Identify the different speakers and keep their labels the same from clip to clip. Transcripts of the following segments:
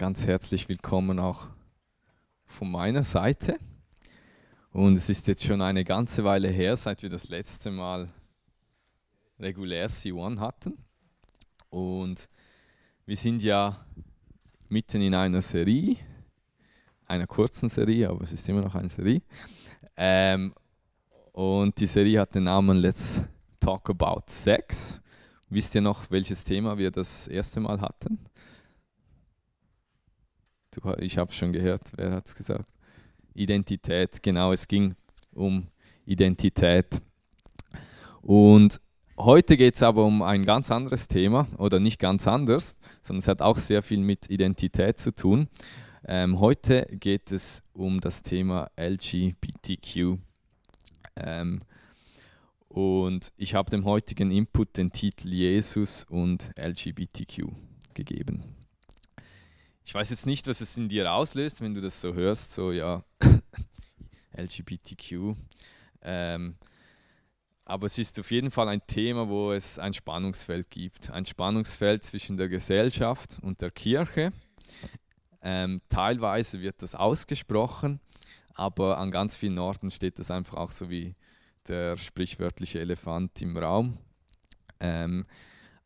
Speaker 1: ganz herzlich willkommen auch von meiner Seite. Und es ist jetzt schon eine ganze Weile her, seit wir das letzte Mal regulär C1 hatten. Und wir sind ja mitten in einer Serie, einer kurzen Serie, aber es ist immer noch eine Serie. Ähm, und die Serie hat den Namen Let's Talk About Sex. Wisst ihr noch, welches Thema wir das erste Mal hatten? Du, ich habe schon gehört, wer hat es gesagt? Identität, genau, es ging um Identität. Und heute geht es aber um ein ganz anderes Thema, oder nicht ganz anders, sondern es hat auch sehr viel mit Identität zu tun. Ähm, heute geht es um das Thema LGBTQ. Ähm, und ich habe dem heutigen Input den Titel Jesus und LGBTQ gegeben. Ich weiß jetzt nicht, was es in dir auslöst, wenn du das so hörst, so ja, LGBTQ. Ähm, aber es ist auf jeden Fall ein Thema, wo es ein Spannungsfeld gibt. Ein Spannungsfeld zwischen der Gesellschaft und der Kirche. Ähm, teilweise wird das ausgesprochen, aber an ganz vielen Orten steht das einfach auch so wie der sprichwörtliche Elefant im Raum. Ähm,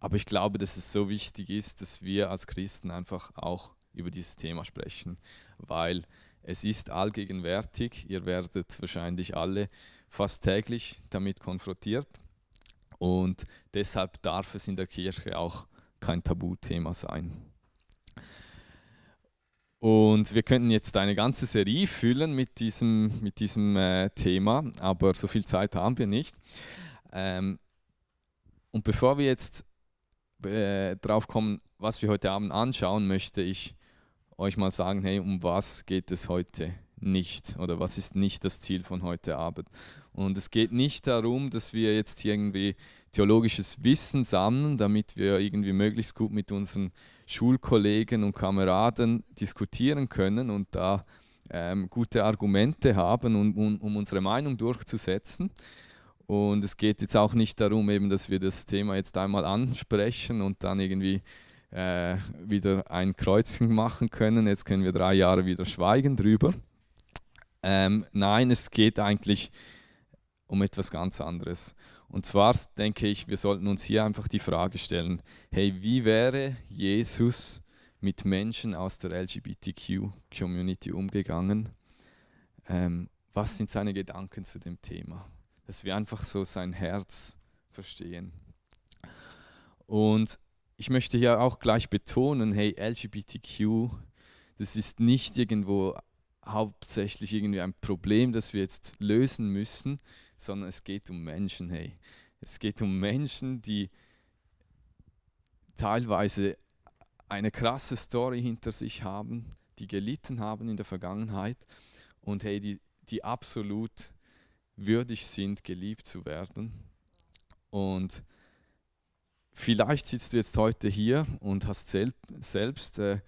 Speaker 1: aber ich glaube, dass es so wichtig ist, dass wir als Christen einfach auch über dieses Thema sprechen, weil es ist allgegenwärtig. Ihr werdet wahrscheinlich alle fast täglich damit konfrontiert und deshalb darf es in der Kirche auch kein Tabuthema sein. Und wir könnten jetzt eine ganze Serie füllen mit diesem, mit diesem äh, Thema, aber so viel Zeit haben wir nicht. Ähm, und bevor wir jetzt äh, drauf kommen, was wir heute Abend anschauen, möchte ich euch mal sagen, hey, um was geht es heute nicht oder was ist nicht das Ziel von heute Abend. Und es geht nicht darum, dass wir jetzt irgendwie theologisches Wissen sammeln, damit wir irgendwie möglichst gut mit unseren Schulkollegen und Kameraden diskutieren können und da ähm, gute Argumente haben, um, um, um, unsere Meinung durchzusetzen. Und es geht jetzt auch nicht darum, eben, dass wir das Thema jetzt einmal ansprechen und dann irgendwie äh, wieder ein Kreuzchen machen können. Jetzt können wir drei Jahre wieder schweigen drüber. Ähm, nein, es geht eigentlich um etwas ganz anderes. Und zwar denke ich, wir sollten uns hier einfach die Frage stellen, hey, wie wäre Jesus mit Menschen aus der LGBTQ-Community umgegangen? Ähm, was sind seine Gedanken zu dem Thema? Dass wir einfach so sein Herz verstehen. Und ich möchte hier auch gleich betonen, hey, LGBTQ, das ist nicht irgendwo hauptsächlich irgendwie ein Problem, das wir jetzt lösen müssen, sondern es geht um Menschen, hey. Es geht um Menschen, die teilweise eine krasse Story hinter sich haben, die gelitten haben in der Vergangenheit und hey, die, die absolut würdig sind, geliebt zu werden. Und vielleicht sitzt du jetzt heute hier und hast selb, selbst äh,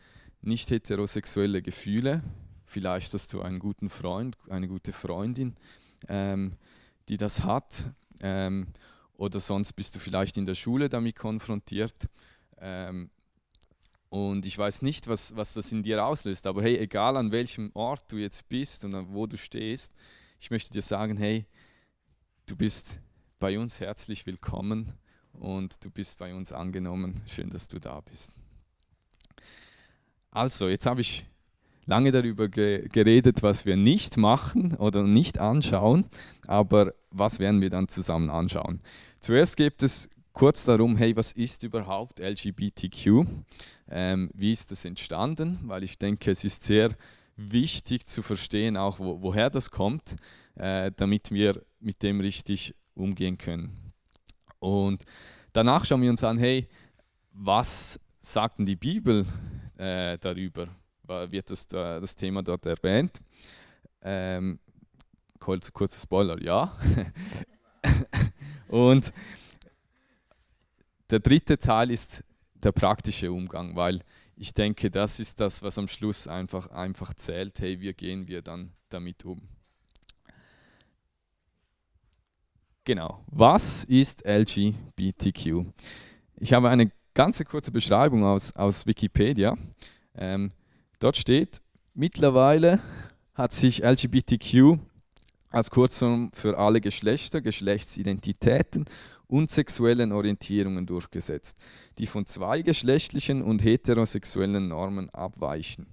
Speaker 1: nicht heterosexuelle Gefühle. Vielleicht hast du einen guten Freund, eine gute Freundin. Ähm, die das hat. Ähm, oder sonst bist du vielleicht in der Schule damit konfrontiert. Ähm, und ich weiß nicht, was, was das in dir auslöst, aber hey, egal an welchem Ort du jetzt bist und wo du stehst, ich möchte dir sagen, hey, du bist bei uns herzlich willkommen und du bist bei uns angenommen. Schön, dass du da bist. Also, jetzt habe ich lange darüber ge geredet, was wir nicht machen oder nicht anschauen, aber was werden wir dann zusammen anschauen? Zuerst geht es kurz darum, hey, was ist überhaupt LGBTQ? Ähm, wie ist das entstanden? Weil ich denke, es ist sehr wichtig zu verstehen, auch wo, woher das kommt, äh, damit wir mit dem richtig umgehen können. Und danach schauen wir uns an, hey, was sagt denn die Bibel äh, darüber? wird das, äh, das Thema dort erwähnt. Ähm, kurz, kurzer Spoiler, ja. Und der dritte Teil ist der praktische Umgang, weil ich denke, das ist das, was am Schluss einfach, einfach zählt. Hey, wie gehen wir dann damit um? Genau. Was ist LGBTQ? Ich habe eine ganz kurze Beschreibung aus, aus Wikipedia. Ähm, Dort steht, mittlerweile hat sich LGBTQ als Kurzform für alle Geschlechter, Geschlechtsidentitäten und sexuellen Orientierungen durchgesetzt, die von zweigeschlechtlichen und heterosexuellen Normen abweichen.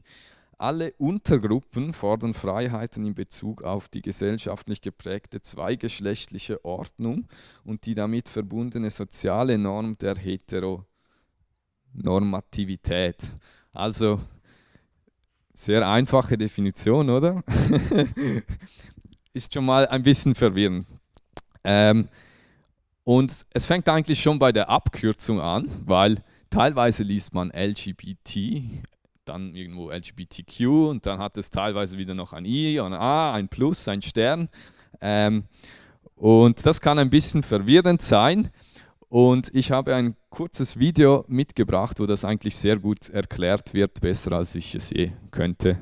Speaker 1: Alle Untergruppen fordern Freiheiten in Bezug auf die gesellschaftlich geprägte zweigeschlechtliche Ordnung und die damit verbundene soziale Norm der Heteronormativität. Also sehr einfache Definition, oder? Ist schon mal ein bisschen verwirrend. Ähm, und es fängt eigentlich schon bei der Abkürzung an, weil teilweise liest man LGBT, dann irgendwo LGBTQ und dann hat es teilweise wieder noch ein I, ein A, ein Plus, ein Stern. Ähm, und das kann ein bisschen verwirrend sein. Und ich habe ein kurzes Video mitgebracht, wo das eigentlich sehr gut erklärt wird, besser als ich es je könnte.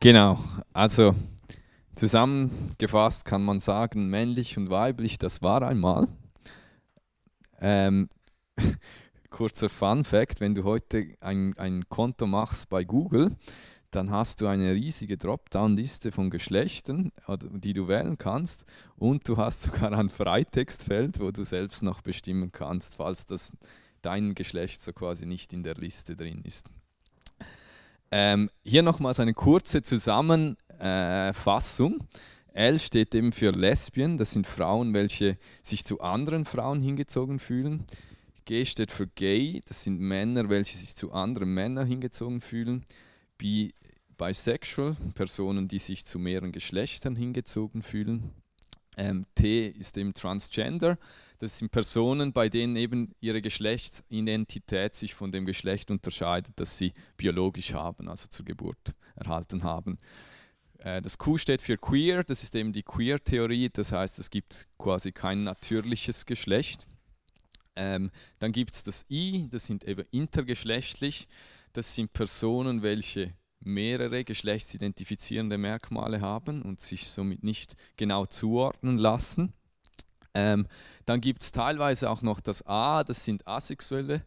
Speaker 1: Genau, also zusammengefasst kann man sagen, männlich und weiblich, das war einmal. Ähm, kurzer Fun Fact, wenn du heute ein, ein Konto machst bei Google, dann hast du eine riesige Dropdown-Liste von Geschlechtern, die du wählen kannst und du hast sogar ein Freitextfeld, wo du selbst noch bestimmen kannst, falls das dein Geschlecht so quasi nicht in der Liste drin ist. Ähm, hier nochmals eine kurze Zusammenfassung. L steht eben für Lesbien, das sind Frauen, welche sich zu anderen Frauen hingezogen fühlen. G steht für Gay, das sind Männer, welche sich zu anderen Männern hingezogen fühlen. B bisexual, Personen, die sich zu mehreren Geschlechtern hingezogen fühlen. Ähm, T ist eben transgender, das sind Personen, bei denen eben ihre Geschlechtsidentität sich von dem Geschlecht unterscheidet, das sie biologisch haben, also zur Geburt erhalten haben. Äh, das Q steht für queer, das ist eben die Queer-Theorie, das heißt, es gibt quasi kein natürliches Geschlecht. Ähm, dann gibt es das I, das sind eben intergeschlechtlich, das sind Personen, welche mehrere geschlechtsidentifizierende Merkmale haben und sich somit nicht genau zuordnen lassen. Ähm, dann gibt es teilweise auch noch das A, das sind asexuelle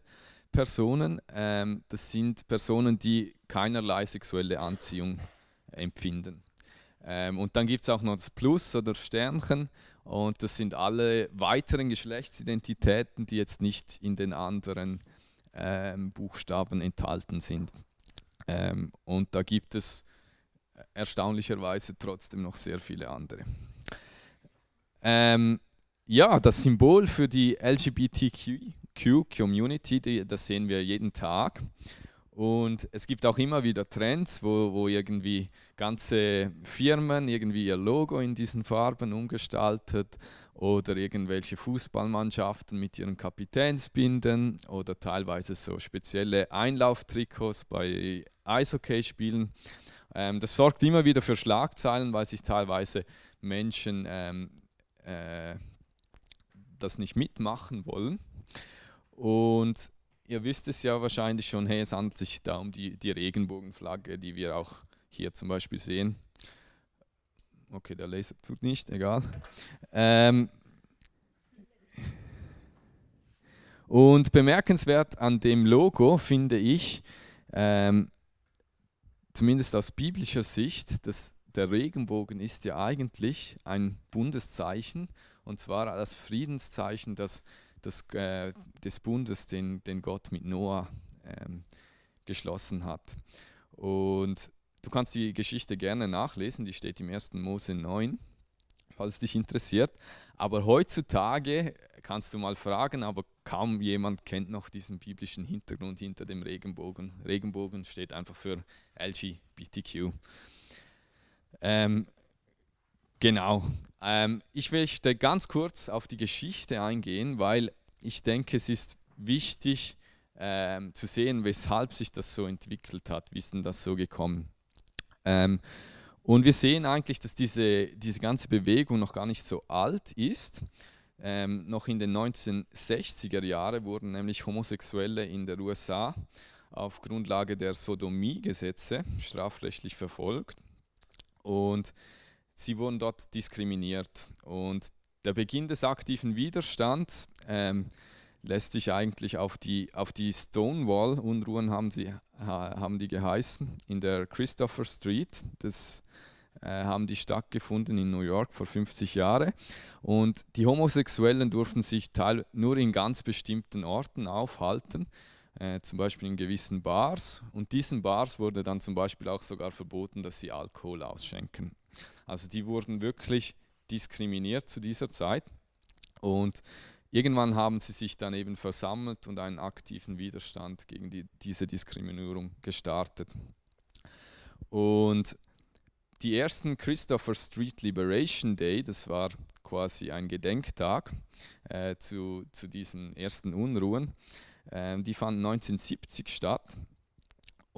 Speaker 1: Personen. Ähm, das sind Personen, die keinerlei sexuelle Anziehung empfinden. Ähm, und dann gibt es auch noch das Plus oder Sternchen. Und das sind alle weiteren Geschlechtsidentitäten, die jetzt nicht in den anderen ähm, Buchstaben enthalten sind. Ähm, und da gibt es erstaunlicherweise trotzdem noch sehr viele andere. Ähm, ja, das Symbol für die LGBTQ-Community, das sehen wir jeden Tag. Und es gibt auch immer wieder Trends, wo, wo irgendwie ganze Firmen irgendwie ihr Logo in diesen Farben umgestaltet oder irgendwelche Fußballmannschaften mit ihren Kapitänsbinden oder teilweise so spezielle Einlauftrikots bei Eishockeyspielen. Ähm, das sorgt immer wieder für Schlagzeilen, weil sich teilweise Menschen ähm, äh, das nicht mitmachen wollen. Und ihr wisst es ja wahrscheinlich schon, hey, es handelt sich da um die, die Regenbogenflagge, die wir auch hier zum Beispiel sehen. Okay, der Laser tut nicht, egal. Ähm, und bemerkenswert an dem Logo finde ich, ähm, zumindest aus biblischer Sicht, dass der Regenbogen ist ja eigentlich ein Bundeszeichen und zwar das Friedenszeichen das, das, äh, des Bundes, den, den Gott mit Noah ähm, geschlossen hat. Und du kannst die Geschichte gerne nachlesen, die steht im 1. Mose 9, falls dich interessiert. Aber heutzutage kannst du mal fragen, aber kaum jemand kennt noch diesen biblischen Hintergrund hinter dem Regenbogen. Regenbogen steht einfach für LGBTQ. Ähm, Genau. Ähm, ich möchte ganz kurz auf die Geschichte eingehen, weil ich denke, es ist wichtig ähm, zu sehen, weshalb sich das so entwickelt hat, wie ist denn das so gekommen. Ähm, und wir sehen eigentlich, dass diese, diese ganze Bewegung noch gar nicht so alt ist. Ähm, noch in den 1960er Jahren wurden nämlich Homosexuelle in der USA auf Grundlage der Sodomie-Gesetze strafrechtlich verfolgt. Und sie wurden dort diskriminiert. Und der Beginn des aktiven Widerstands ähm, lässt sich eigentlich auf die, auf die Stonewall-Unruhen haben, sie, haben die geheißen, in der Christopher Street. Das äh, haben die stattgefunden in New York vor 50 Jahren. Und die Homosexuellen durften sich teil nur in ganz bestimmten Orten aufhalten, äh, zum Beispiel in gewissen Bars. Und diesen Bars wurde dann zum Beispiel auch sogar verboten, dass sie Alkohol ausschenken. Also die wurden wirklich diskriminiert zu dieser Zeit. Und irgendwann haben sie sich dann eben versammelt und einen aktiven Widerstand gegen die, diese Diskriminierung gestartet. Und die ersten Christopher Street Liberation Day, das war quasi ein Gedenktag äh, zu, zu diesen ersten Unruhen, äh, die fanden 1970 statt.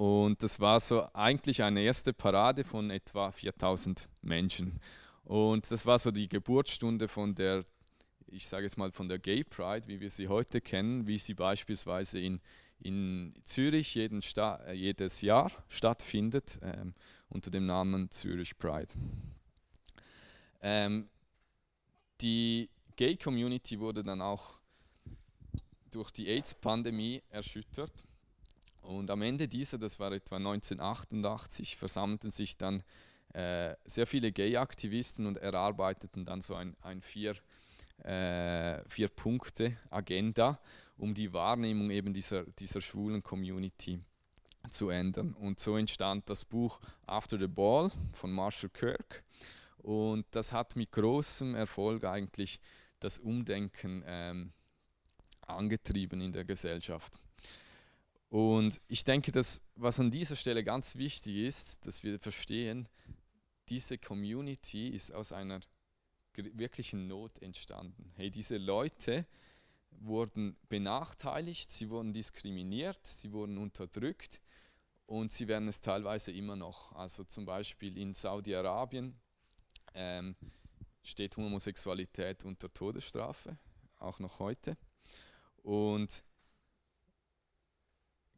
Speaker 1: Und das war so eigentlich eine erste Parade von etwa 4000 Menschen. Und das war so die Geburtsstunde von der, ich sage jetzt mal, von der Gay Pride, wie wir sie heute kennen, wie sie beispielsweise in, in Zürich jedes Jahr stattfindet. Ähm, unter dem Namen Zürich Pride. Ähm, die Gay Community wurde dann auch durch die AIDS-Pandemie erschüttert. Und am Ende dieser, das war etwa 1988, versammelten sich dann äh, sehr viele Gay-Aktivisten und erarbeiteten dann so ein, ein vier, äh, vier Punkte Agenda, um die Wahrnehmung eben dieser, dieser schwulen Community zu ändern. Und so entstand das Buch After the Ball von Marshall Kirk. Und das hat mit großem Erfolg eigentlich das Umdenken ähm, angetrieben in der Gesellschaft. Und ich denke, dass was an dieser Stelle ganz wichtig ist, dass wir verstehen, diese Community ist aus einer wirklichen Not entstanden. Hey, diese Leute wurden benachteiligt, sie wurden diskriminiert, sie wurden unterdrückt und sie werden es teilweise immer noch. Also zum Beispiel in Saudi-Arabien ähm, steht Homosexualität unter Todesstrafe, auch noch heute. Und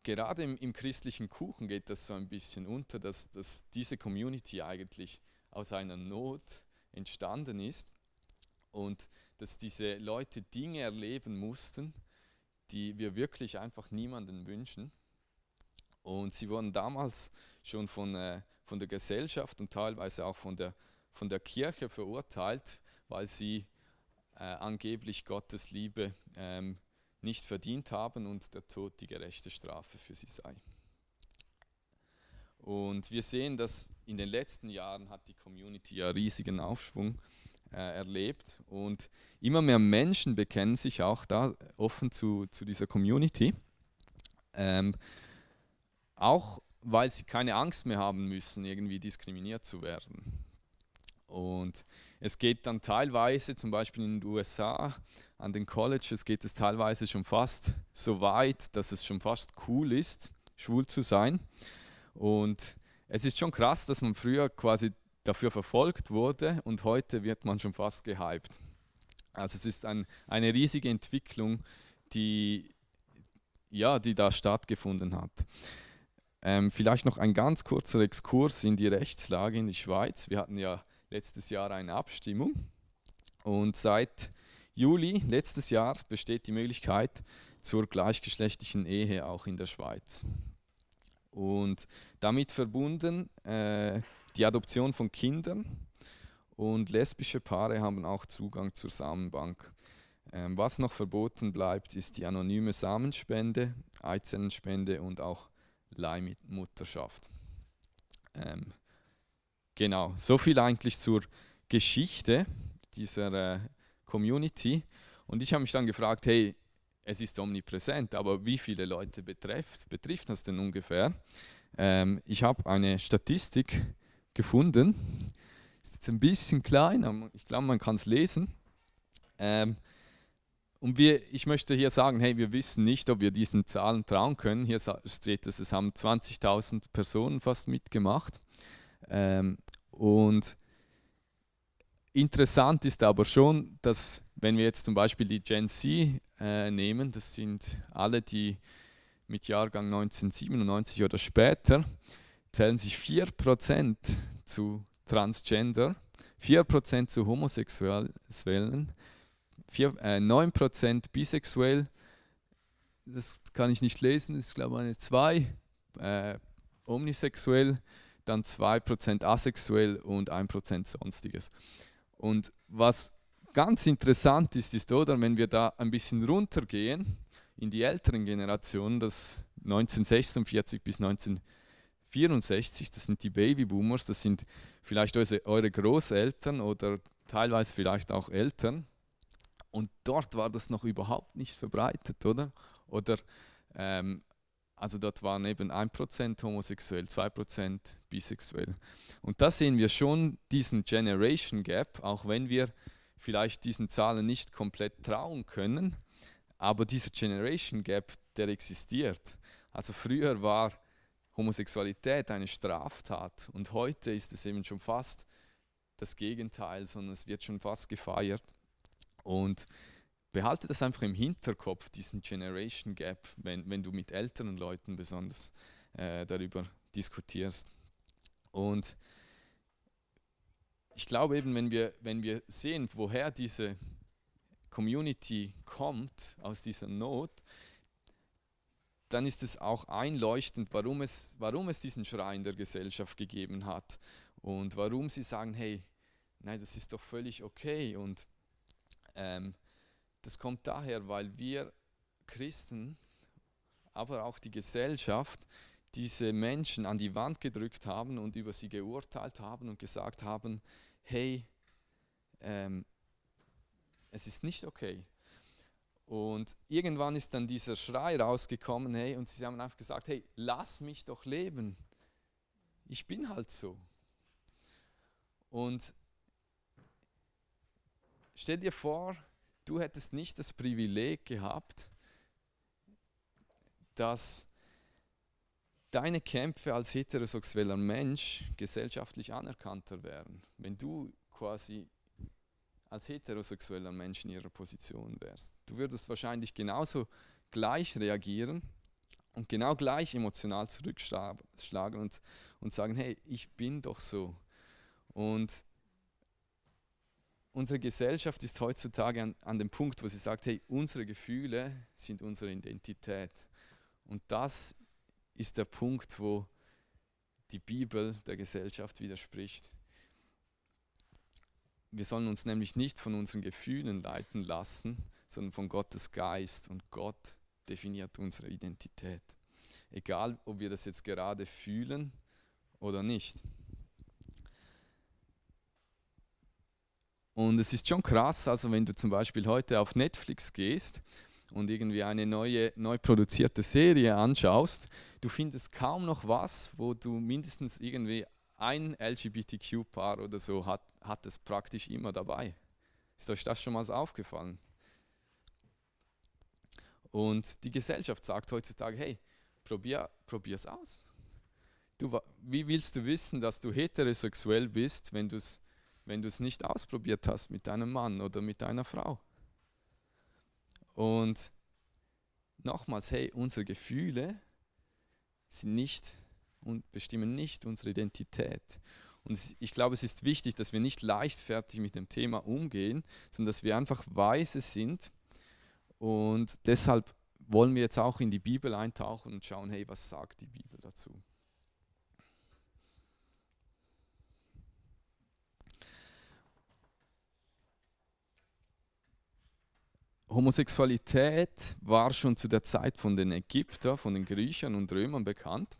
Speaker 1: gerade im, im, christlichen Kuchen geht das so ein bisschen unter, dass, dass diese Community eigentlich aus einer Not entstanden ist und dass diese Leute Dinge erleben mussten, die wir wirklich einfach niemanden wünschen. Und sie wurden damals schon von, äh, von der Gesellschaft und teilweise auch von der, von der Kirche verurteilt, weil sie äh, angeblich Gottes Liebe ähm, nicht verdient haben und der Tod die gerechte Strafe für sie sei. Und wir sehen, dass in den letzten Jahren hat die Community ja riesigen Aufschwung äh, erlebt und immer mehr Menschen bekennen sich auch da offen zu, zu dieser Community. Ähm, auch weil sie keine Angst mehr haben müssen, irgendwie diskriminiert zu werden. Und es geht dann teilweise, zum Beispiel in den USA, an den Colleges geht es teilweise schon fast so weit, dass es schon fast cool ist, schwul zu sein. Und es ist schon krass, dass man früher quasi dafür verfolgt wurde und heute wird man schon fast gehypt. Also es ist ein, eine riesige Entwicklung, die, ja, die da stattgefunden hat. Ähm, vielleicht noch ein ganz kurzer Exkurs in die Rechtslage in die Schweiz. Wir hatten ja letztes Jahr eine Abstimmung und seit Juli letztes Jahr besteht die Möglichkeit zur gleichgeschlechtlichen Ehe auch in der Schweiz. Und damit verbunden äh, die Adoption von Kindern und lesbische Paare haben auch Zugang zur Samenbank. Ähm, was noch verboten bleibt, ist die anonyme Samenspende, Eizellenspende und auch Leihmutterschaft. Ähm, genau, so viel eigentlich zur Geschichte dieser äh, Community. Und ich habe mich dann gefragt, hey, es ist omnipräsent, aber wie viele Leute betrifft, betrifft das denn ungefähr? Ähm, ich habe eine Statistik gefunden, ist jetzt ein bisschen klein, aber ich glaube, man kann es lesen. Ähm, und wir, ich möchte hier sagen, hey, wir wissen nicht, ob wir diesen Zahlen trauen können. Hier steht es, es haben 20.000 Personen fast mitgemacht. Ähm, und interessant ist aber schon, dass wenn wir jetzt zum Beispiel die Gen Z äh, nehmen, das sind alle, die mit Jahrgang 1997 oder später, zählen sich 4% zu Transgender, 4% zu Homosexuellen, 4, äh, 9% bisexuell, das kann ich nicht lesen, das ist glaube ich eine 2, äh, omnisexuell, dann 2% asexuell und 1% sonstiges. Und was ganz interessant ist, ist, oder, wenn wir da ein bisschen runtergehen in die älteren Generationen, das 1946 bis 1964, das sind die Babyboomers, das sind vielleicht eure Großeltern oder teilweise vielleicht auch Eltern. Und dort war das noch überhaupt nicht verbreitet, oder? Oder ähm, also dort waren eben 1% homosexuell, 2% bisexuell. Und da sehen wir schon diesen Generation Gap, auch wenn wir vielleicht diesen Zahlen nicht komplett trauen können, aber dieser Generation Gap, der existiert. Also früher war Homosexualität eine Straftat und heute ist es eben schon fast das Gegenteil, sondern es wird schon fast gefeiert. Und behalte das einfach im Hinterkopf, diesen Generation Gap, wenn, wenn du mit älteren Leuten besonders äh, darüber diskutierst. Und ich glaube eben, wenn wir, wenn wir sehen, woher diese Community kommt, aus dieser Not, dann ist es auch einleuchtend, warum es, warum es diesen Schrei in der Gesellschaft gegeben hat und warum sie sagen, hey, nein, das ist doch völlig okay. Und ähm, das kommt daher, weil wir Christen, aber auch die Gesellschaft, diese Menschen an die Wand gedrückt haben und über sie geurteilt haben und gesagt haben, hey, ähm, es ist nicht okay. Und irgendwann ist dann dieser Schrei rausgekommen, hey, und sie haben einfach gesagt, hey, lass mich doch leben. Ich bin halt so. Und stell dir vor, du hättest nicht das Privileg gehabt, dass deine Kämpfe als heterosexueller Mensch gesellschaftlich anerkannter wären, wenn du quasi als heterosexueller Mensch in ihrer Position wärst. Du würdest wahrscheinlich genauso gleich reagieren und genau gleich emotional zurückschlagen und, und sagen, hey, ich bin doch so. Und unsere Gesellschaft ist heutzutage an, an dem Punkt, wo sie sagt, hey, unsere Gefühle sind unsere Identität. Und das ist der Punkt, wo die Bibel der Gesellschaft widerspricht. Wir sollen uns nämlich nicht von unseren Gefühlen leiten lassen, sondern von Gottes Geist. Und Gott definiert unsere Identität. Egal, ob wir das jetzt gerade fühlen oder nicht. Und es ist schon krass, also wenn du zum Beispiel heute auf Netflix gehst und irgendwie eine neue, neu produzierte Serie anschaust, du findest kaum noch was, wo du mindestens irgendwie ein LGBTQ-Paar oder so hat, hat es praktisch immer dabei. Ist euch das schon mal aufgefallen? Und die Gesellschaft sagt heutzutage, hey, probier es aus. Du, wie willst du wissen, dass du heterosexuell bist, wenn du es wenn du es nicht ausprobiert hast mit deinem Mann oder mit deiner Frau. Und nochmals, hey, unsere Gefühle sind nicht und bestimmen nicht unsere Identität. Und ich glaube, es ist wichtig, dass wir nicht leichtfertig mit dem Thema umgehen, sondern dass wir einfach weise sind. Und deshalb wollen wir jetzt auch in die Bibel eintauchen und schauen, hey, was sagt die Bibel dazu? Homosexualität war schon zu der Zeit von den Ägyptern, von den Griechen und Römern bekannt.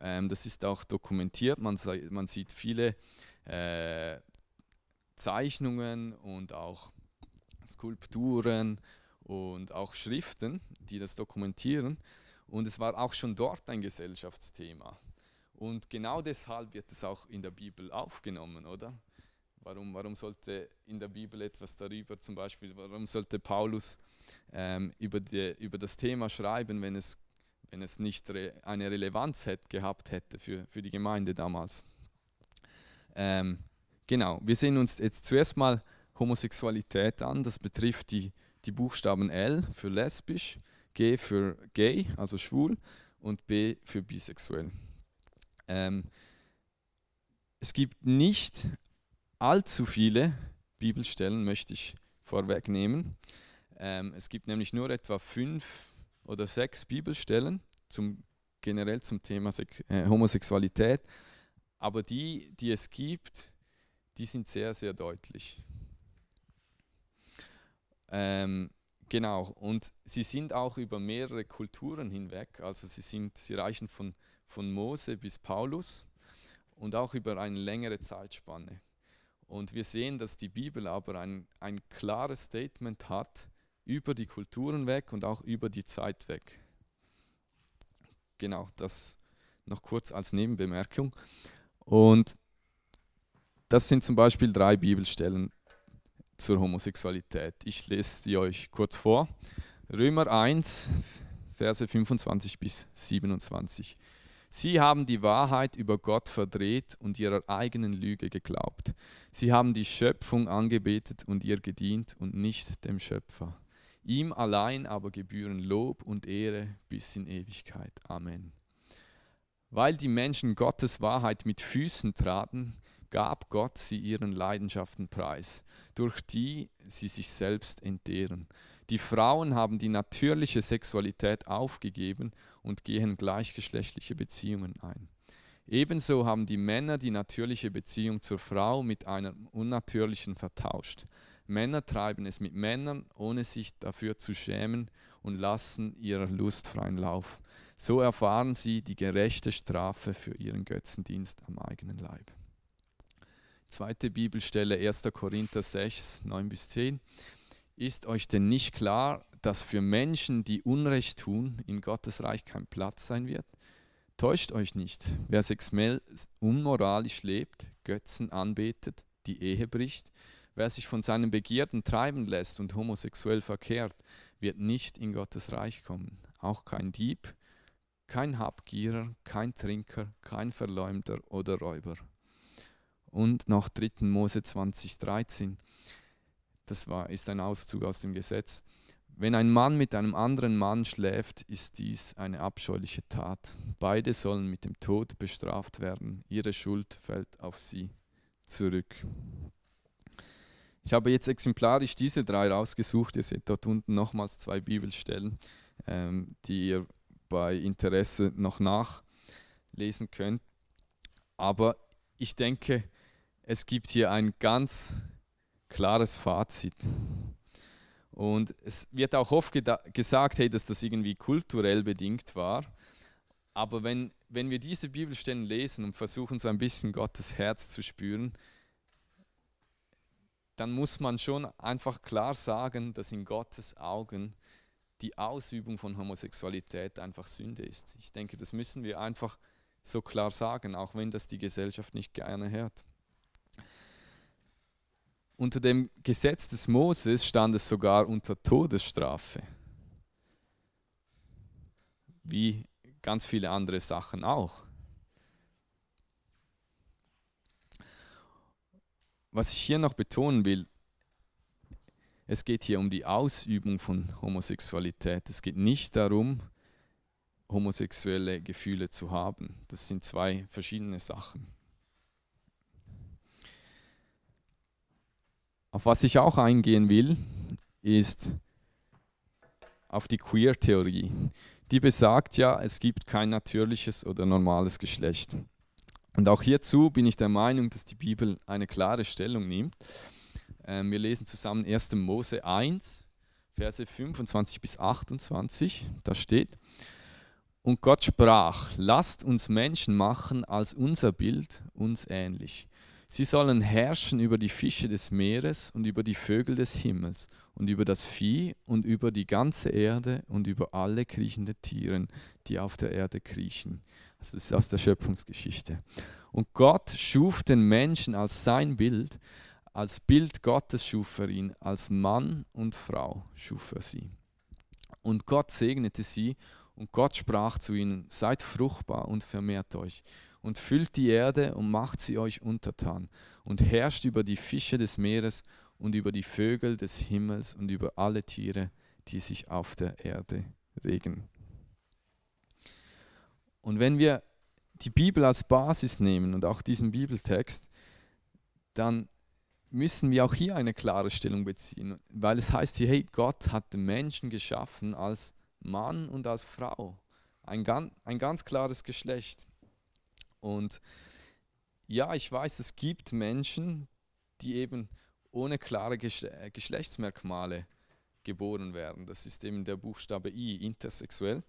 Speaker 1: Ähm, das ist auch dokumentiert. Man, man sieht viele äh, Zeichnungen und auch Skulpturen und auch Schriften, die das dokumentieren. Und es war auch schon dort ein Gesellschaftsthema. Und genau deshalb wird es auch in der Bibel aufgenommen, oder? Warum, warum sollte in der Bibel etwas darüber, zum Beispiel, warum sollte Paulus ähm, über, die, über das Thema schreiben, wenn es, wenn es nicht re eine Relevanz hätte, gehabt hätte für, für die Gemeinde damals? Ähm, genau, wir sehen uns jetzt zuerst mal Homosexualität an. Das betrifft die, die Buchstaben L für lesbisch, G für gay, also schwul, und B für bisexuell. Ähm, es gibt nicht allzu viele Bibelstellen, möchte ich vorwegnehmen. Ähm, es gibt nämlich nur etwa fünf oder sechs Bibelstellen zum, generell zum Thema Sek äh, Homosexualität. Aber die, die es gibt, die sind sehr, sehr deutlich. Ähm, genau, und sie sind auch über mehrere Kulturen hinweg, also sie, sind, sie reichen von, von Mose bis Paulus und auch über eine längere Zeitspanne. Und wir sehen, dass die Bibel aber ein, ein klares Statement hat über die Kulturen weg und auch über die Zeit weg. Genau, das noch kurz als Nebenbemerkung. Und das sind zum Beispiel drei Bibelstellen zur Homosexualität. Ich lese die euch kurz vor. Römer 1, Verse 25 bis 27. Sie haben die Wahrheit über Gott verdreht und ihrer eigenen Lüge geglaubt. Sie haben die Schöpfung angebetet und ihr gedient und nicht dem Schöpfer. Ihm allein aber gebühren Lob und Ehre bis in Ewigkeit. Amen. Weil die Menschen Gottes Wahrheit mit Füßen traten, gab Gott sie ihren Leidenschaften preis, durch die sie sich selbst entehren. Die Frauen haben die natürliche Sexualität aufgegeben und gehen gleichgeschlechtliche Beziehungen ein. Ebenso haben die Männer die natürliche Beziehung zur Frau mit einer unnatürlichen vertauscht. Männer treiben es mit Männern, ohne sich dafür zu schämen und lassen ihrer Lust freien Lauf. So erfahren sie die gerechte Strafe für ihren Götzendienst am eigenen Leib. Zweite Bibelstelle 1. Korinther 6, 9 bis 10. Ist euch denn nicht klar, dass für Menschen, die Unrecht tun, in Gottes Reich kein Platz sein wird? Täuscht euch nicht, wer sexuell unmoralisch lebt, Götzen anbetet, die Ehe bricht, wer sich von seinen Begierden treiben lässt und homosexuell verkehrt, wird nicht in Gottes Reich kommen. Auch kein Dieb, kein Habgierer, kein Trinker, kein Verleumder oder Räuber. Und nach 3. Mose 2013 das war, ist ein Auszug aus dem Gesetz. Wenn ein Mann mit einem anderen Mann schläft, ist dies eine abscheuliche Tat. Beide sollen mit dem Tod bestraft werden. Ihre Schuld fällt auf sie zurück. Ich habe jetzt exemplarisch diese drei rausgesucht. Ihr seht dort unten nochmals zwei Bibelstellen, ähm, die ihr bei Interesse noch nachlesen könnt. Aber ich denke, es gibt hier ein ganz klares Fazit. Und es wird auch oft gesagt, hey, dass das irgendwie kulturell bedingt war. Aber wenn, wenn wir diese Bibelstellen lesen und versuchen, so ein bisschen Gottes Herz zu spüren, dann muss man schon einfach klar sagen, dass in Gottes Augen die Ausübung von Homosexualität einfach Sünde ist. Ich denke, das müssen wir einfach so klar sagen, auch wenn das die Gesellschaft nicht gerne hört. Unter dem Gesetz des Moses stand es sogar unter Todesstrafe. Wie ganz viele andere Sachen auch. Was ich hier noch betonen will, es geht hier um die Ausübung von Homosexualität. Es geht nicht darum, homosexuelle Gefühle zu haben. Das sind zwei verschiedene Sachen. Auf was ich auch eingehen will, ist auf die Queer-Theorie. Die besagt ja, es gibt kein natürliches oder normales Geschlecht. Und auch hierzu bin ich der Meinung, dass die Bibel eine klare Stellung nimmt. Ähm, wir lesen zusammen 1. Mose 1, Verse 25 bis 28. Da steht, und Gott sprach, lasst uns Menschen machen als unser Bild, uns ähnlich. Sie sollen herrschen über die Fische des Meeres und über die Vögel des Himmels und über das Vieh und über die ganze Erde und über alle kriechende Tiere, die auf der Erde kriechen. Das ist aus der Schöpfungsgeschichte. Und Gott schuf den Menschen als sein Bild, als Bild Gottes schuf er ihn, als Mann und Frau schuf er sie. Und Gott segnete sie und Gott sprach zu ihnen, seid fruchtbar und vermehrt euch und füllt die Erde und macht sie euch untertan und herrscht über die Fische des Meeres und über die Vögel des Himmels und über alle Tiere, die sich auf der Erde regen. Und wenn wir die Bibel als Basis nehmen und auch diesen Bibeltext, dann müssen wir auch hier eine klare Stellung beziehen, weil es heißt hier, hey, Gott hat den Menschen geschaffen als Mann und als Frau. Ein, ein ganz klares Geschlecht. Und ja, ich weiß, es gibt Menschen, die eben ohne klare äh, Geschlechtsmerkmale geboren werden. Das ist eben der Buchstabe I, intersexuell.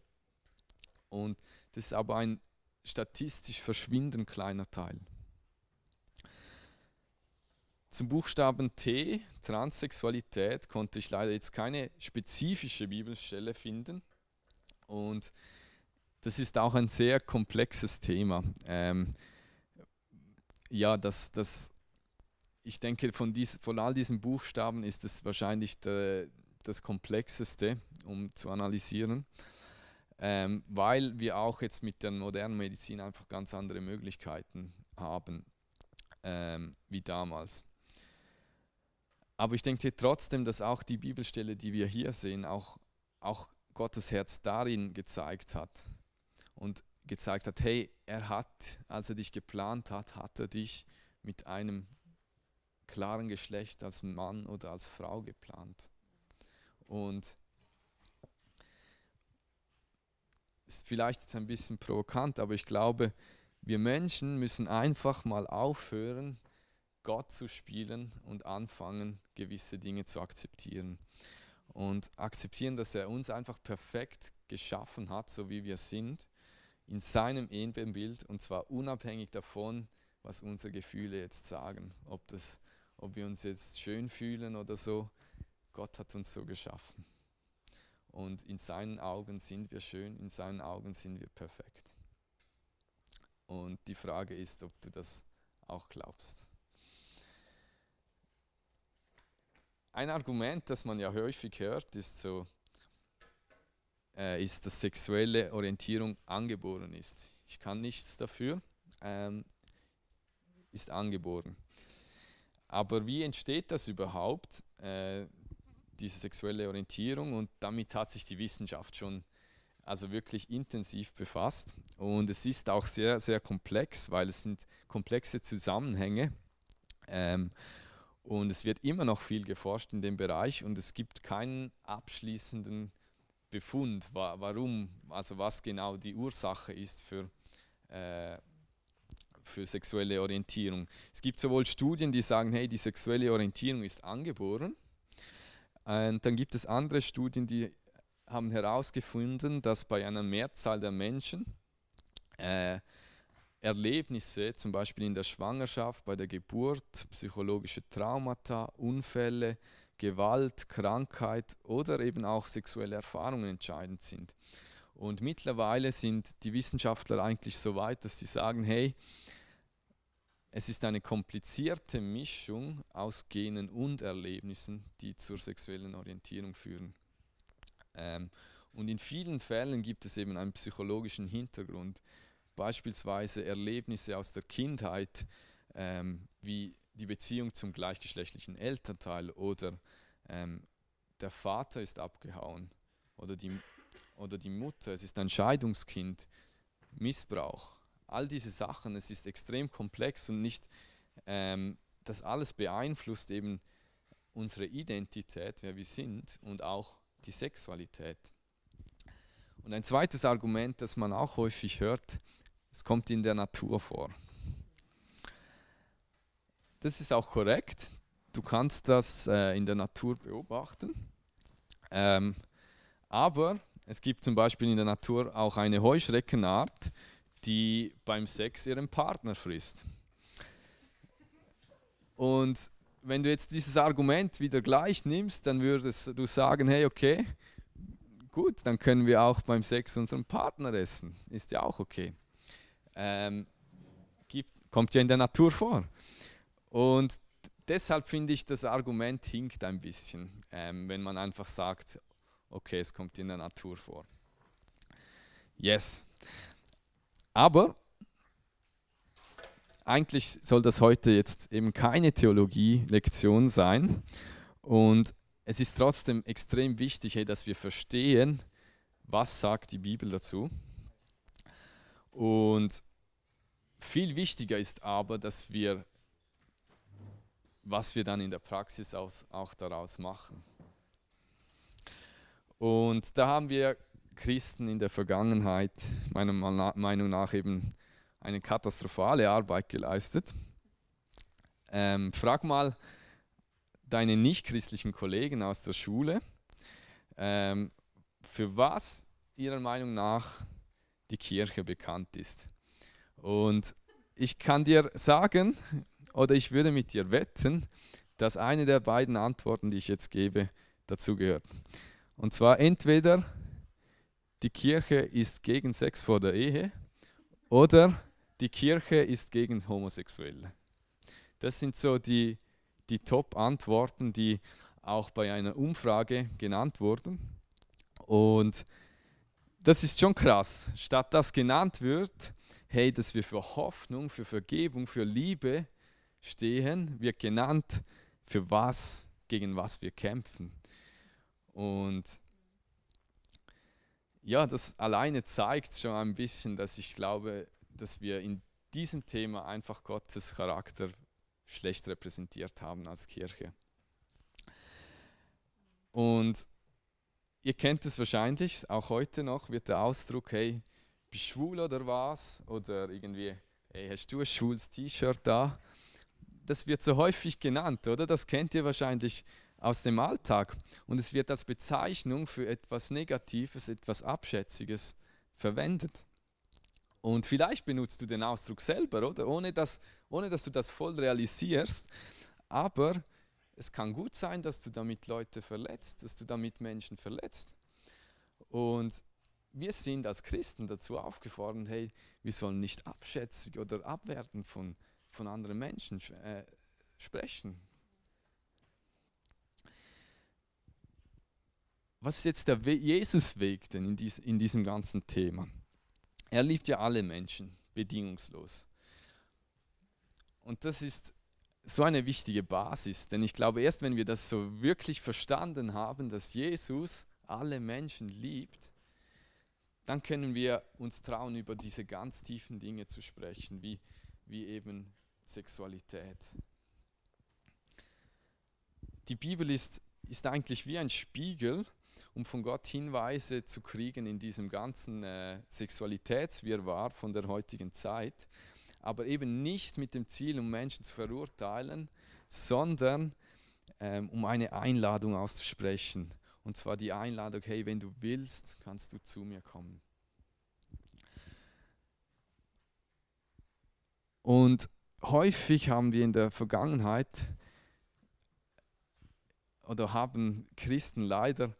Speaker 1: Und das ist aber ein statistisch verschwindend kleiner Teil. Zum Buchstaben T, Transsexualität, konnte ich leider jetzt keine spezifische Bibelstelle finden. Und das ist auch ein sehr komplexes Thema. Ähm, ja, das, das, ich denke, von, dies, von all diesen Buchstaben ist es wahrscheinlich der, das Komplexeste, um zu analysieren, ähm, weil wir auch jetzt mit der modernen Medizin einfach ganz andere Möglichkeiten haben ähm, wie damals. Aber ich denke trotzdem, dass auch die Bibelstelle, die wir hier sehen, auch, auch Gottes Herz darin gezeigt hat und gezeigt hat, hey, er hat, als er dich geplant hat, hat er dich mit einem klaren Geschlecht als Mann oder als Frau geplant. Und ist vielleicht jetzt ein bisschen provokant, aber ich glaube, wir Menschen müssen einfach mal aufhören, Gott zu spielen und anfangen, gewisse Dinge zu akzeptieren. Und akzeptieren, dass er uns einfach perfekt geschaffen hat, so wie wir sind, in seinem Ebenbild und zwar unabhängig davon, was unsere Gefühle jetzt sagen. Ob, das, ob wir uns jetzt schön fühlen oder so. Gott hat uns so geschaffen. Und in seinen Augen sind wir schön, in seinen Augen sind wir perfekt. Und die Frage ist, ob du das auch glaubst. Ein Argument, das man ja häufig hört, ist so, äh, ist, dass sexuelle Orientierung angeboren ist. Ich kann nichts dafür, ähm, ist angeboren. Aber wie entsteht das überhaupt, äh, diese sexuelle Orientierung? Und damit hat sich die Wissenschaft schon also wirklich intensiv befasst. Und es ist auch sehr, sehr komplex, weil es sind komplexe Zusammenhänge. Ähm, und es wird immer noch viel geforscht in dem Bereich und es gibt keinen abschließenden Befund, wa warum, also was genau die Ursache ist für, äh, für sexuelle Orientierung. Es gibt sowohl Studien, die sagen, hey, die sexuelle Orientierung ist angeboren. Und dann gibt es andere Studien, die haben herausgefunden, dass bei einer Mehrzahl der Menschen äh, Erlebnisse, zum Beispiel in der Schwangerschaft, bei der Geburt, psychologische Traumata, Unfälle, Gewalt, Krankheit oder eben auch sexuelle Erfahrungen entscheidend sind. Und mittlerweile sind die Wissenschaftler eigentlich so weit, dass sie sagen, hey, es ist eine komplizierte Mischung aus Genen und Erlebnissen, die zur sexuellen Orientierung führen. Ähm, und in vielen Fällen gibt es eben einen psychologischen Hintergrund beispielsweise Erlebnisse aus der Kindheit, ähm, wie die Beziehung zum gleichgeschlechtlichen Elternteil oder ähm, der Vater ist abgehauen oder die, oder die Mutter, es ist ein Scheidungskind, Missbrauch. All diese Sachen, es ist extrem komplex und nicht, ähm, das alles beeinflusst eben unsere Identität, wer wir sind und auch die Sexualität. Und ein zweites Argument, das man auch häufig hört, es kommt in der Natur vor. Das ist auch korrekt. Du kannst das äh, in der Natur beobachten. Ähm, aber es gibt zum Beispiel in der Natur auch eine Heuschreckenart, die beim Sex ihren Partner frisst. Und wenn du jetzt dieses Argument wieder gleich nimmst, dann würdest du sagen, hey, okay, gut, dann können wir auch beim Sex unseren Partner essen. Ist ja auch okay ähm, gibt, kommt ja in der Natur vor. Und deshalb finde ich, das Argument hinkt ein bisschen, ähm, wenn man einfach sagt, okay, es kommt in der Natur vor. Yes. Aber eigentlich soll das heute jetzt eben keine Theologie-Lektion sein. Und es ist trotzdem extrem wichtig, hey, dass wir verstehen, was sagt die Bibel dazu. Und viel wichtiger ist aber, dass wir, was wir dann in der Praxis auch, daraus machen. Und da haben wir Christen in der Vergangenheit meiner Meinung nach eben eine katastrophale Arbeit geleistet. Ähm, frag mal deine nichtchristlichen Kollegen aus der Schule, ähm, für was ihrer Meinung nach die Kirche bekannt ist. Und ich kann dir sagen, oder ich würde mit dir wetten, dass eine der beiden Antworten, die ich jetzt gebe, dazu gehört. Und zwar entweder die Kirche ist gegen Sex vor der Ehe oder die Kirche ist gegen Homosexuelle. Das sind so die, die Top-Antworten, die auch bei einer Umfrage genannt wurden. Und das ist schon krass. Statt dass genannt wird, hey, dass wir für Hoffnung, für Vergebung, für Liebe stehen, wird genannt, für was, gegen was wir kämpfen. Und ja, das alleine zeigt schon ein bisschen, dass ich glaube, dass wir in diesem Thema einfach Gottes Charakter schlecht repräsentiert haben als Kirche. Und ihr kennt es wahrscheinlich, auch heute noch wird der Ausdruck, hey, bist du schwul oder was? Oder irgendwie, hey, hast du ein schwules T-Shirt da? Das wird so häufig genannt, oder? Das kennt ihr wahrscheinlich aus dem Alltag. Und es wird als Bezeichnung für etwas Negatives, etwas Abschätziges verwendet. Und vielleicht benutzt du den Ausdruck selber, oder? Ohne dass, ohne dass du das voll realisierst. Aber es kann gut sein, dass du damit Leute verletzt, dass du damit Menschen verletzt. Und wir sind als Christen dazu aufgefordert, hey, wir sollen nicht abschätzig oder abwerten von, von anderen Menschen äh, sprechen. Was ist jetzt der Jesusweg denn in, dies, in diesem ganzen Thema? Er liebt ja alle Menschen bedingungslos. Und das ist so eine wichtige Basis, denn ich glaube, erst wenn wir das so wirklich verstanden haben, dass Jesus alle Menschen liebt, dann können wir uns trauen, über diese ganz tiefen Dinge zu sprechen, wie, wie eben Sexualität. Die Bibel ist, ist eigentlich wie ein Spiegel, um von Gott Hinweise zu kriegen in diesem ganzen äh, Sexualitätswirrwarr von der heutigen Zeit, aber eben nicht mit dem Ziel, um Menschen zu verurteilen, sondern ähm, um eine Einladung auszusprechen. Und zwar die Einladung, hey, wenn du willst, kannst du zu mir kommen. Und häufig haben wir in der Vergangenheit oder haben Christen leider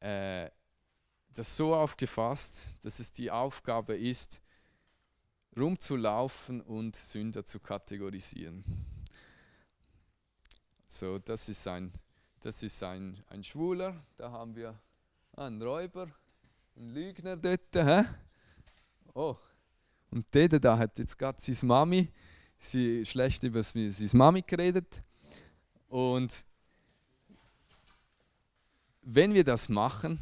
Speaker 1: äh, das so aufgefasst, dass es die Aufgabe ist, rumzulaufen und Sünder zu kategorisieren. So, das ist ein, das ist ein, ein Schwuler, da haben wir einen Räuber, einen Lügner dort. Hä? Oh, und der da hat jetzt gerade seine Mami, sie schlecht über seine Mami geredet. Und wenn wir das machen,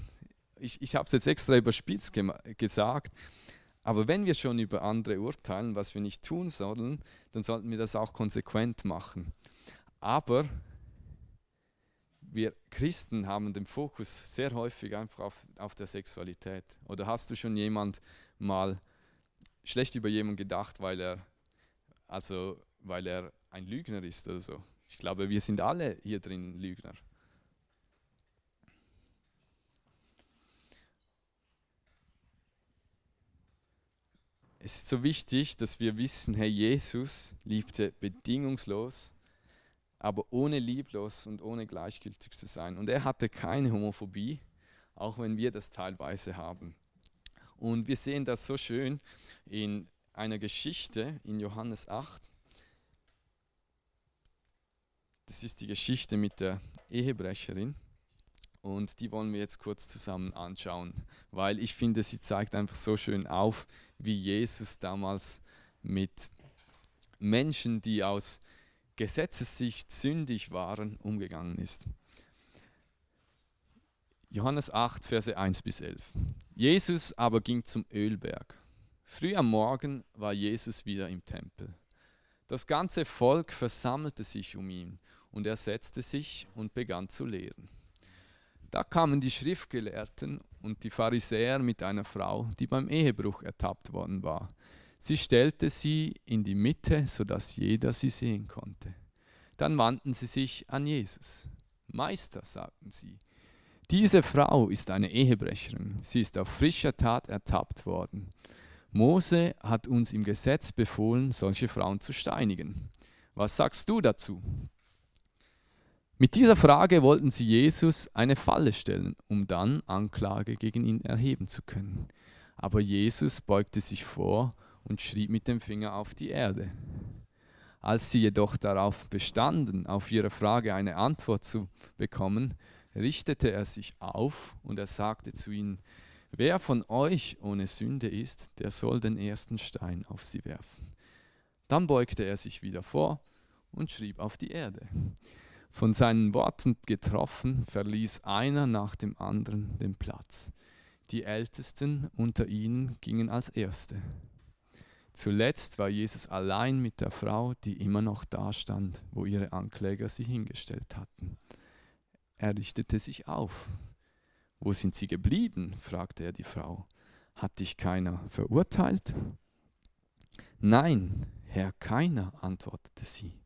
Speaker 1: ich, ich habe es jetzt extra überspitzt gesagt, aber wenn wir schon über andere urteilen, was wir nicht tun sollen, dann sollten wir das auch konsequent machen. Aber wir Christen haben den Fokus sehr häufig einfach auf, auf der Sexualität. Oder hast du schon jemand mal schlecht über jemanden gedacht, weil er, also, weil er ein Lügner ist oder so? Ich glaube, wir sind alle hier drin Lügner. es ist so wichtig, dass wir wissen, Herr Jesus liebte bedingungslos, aber ohne lieblos und ohne gleichgültig zu sein. Und er hatte keine Homophobie, auch wenn wir das teilweise haben. Und wir sehen das so schön in einer Geschichte in Johannes 8. Das ist die Geschichte mit der Ehebrecherin. Und die wollen wir jetzt kurz zusammen anschauen, weil ich finde, sie zeigt einfach so schön auf, wie Jesus damals mit Menschen, die aus Gesetzessicht sündig waren, umgegangen ist. Johannes 8, Verse 1 bis 11. Jesus aber ging zum Ölberg. Früh am Morgen war Jesus wieder im Tempel. Das ganze Volk versammelte sich um ihn und er setzte sich und begann zu lehren. Da kamen die Schriftgelehrten und die Pharisäer mit einer Frau, die beim Ehebruch ertappt worden war. Sie stellte sie in die Mitte, sodass jeder sie sehen konnte. Dann wandten sie sich an Jesus. Meister, sagten sie, diese Frau ist eine Ehebrecherin. Sie ist auf frischer Tat ertappt worden. Mose hat uns im Gesetz befohlen, solche Frauen zu steinigen. Was sagst du dazu? Mit dieser Frage wollten sie Jesus eine Falle stellen, um dann Anklage gegen ihn erheben zu können. Aber Jesus beugte sich vor und schrieb mit dem Finger auf die Erde. Als sie jedoch darauf bestanden, auf ihre Frage eine Antwort zu bekommen, richtete er sich auf und er sagte zu ihnen, wer von euch ohne Sünde ist, der soll den ersten Stein auf sie werfen. Dann beugte er sich wieder vor und schrieb auf die Erde. Von seinen Worten getroffen, verließ einer nach dem anderen den Platz. Die Ältesten unter ihnen gingen als Erste. Zuletzt war Jesus allein mit der Frau, die immer noch dastand, wo ihre Ankläger sie hingestellt hatten. Er richtete sich auf. Wo sind sie geblieben? fragte er die Frau. Hat dich keiner verurteilt? Nein, Herr, keiner, antwortete sie.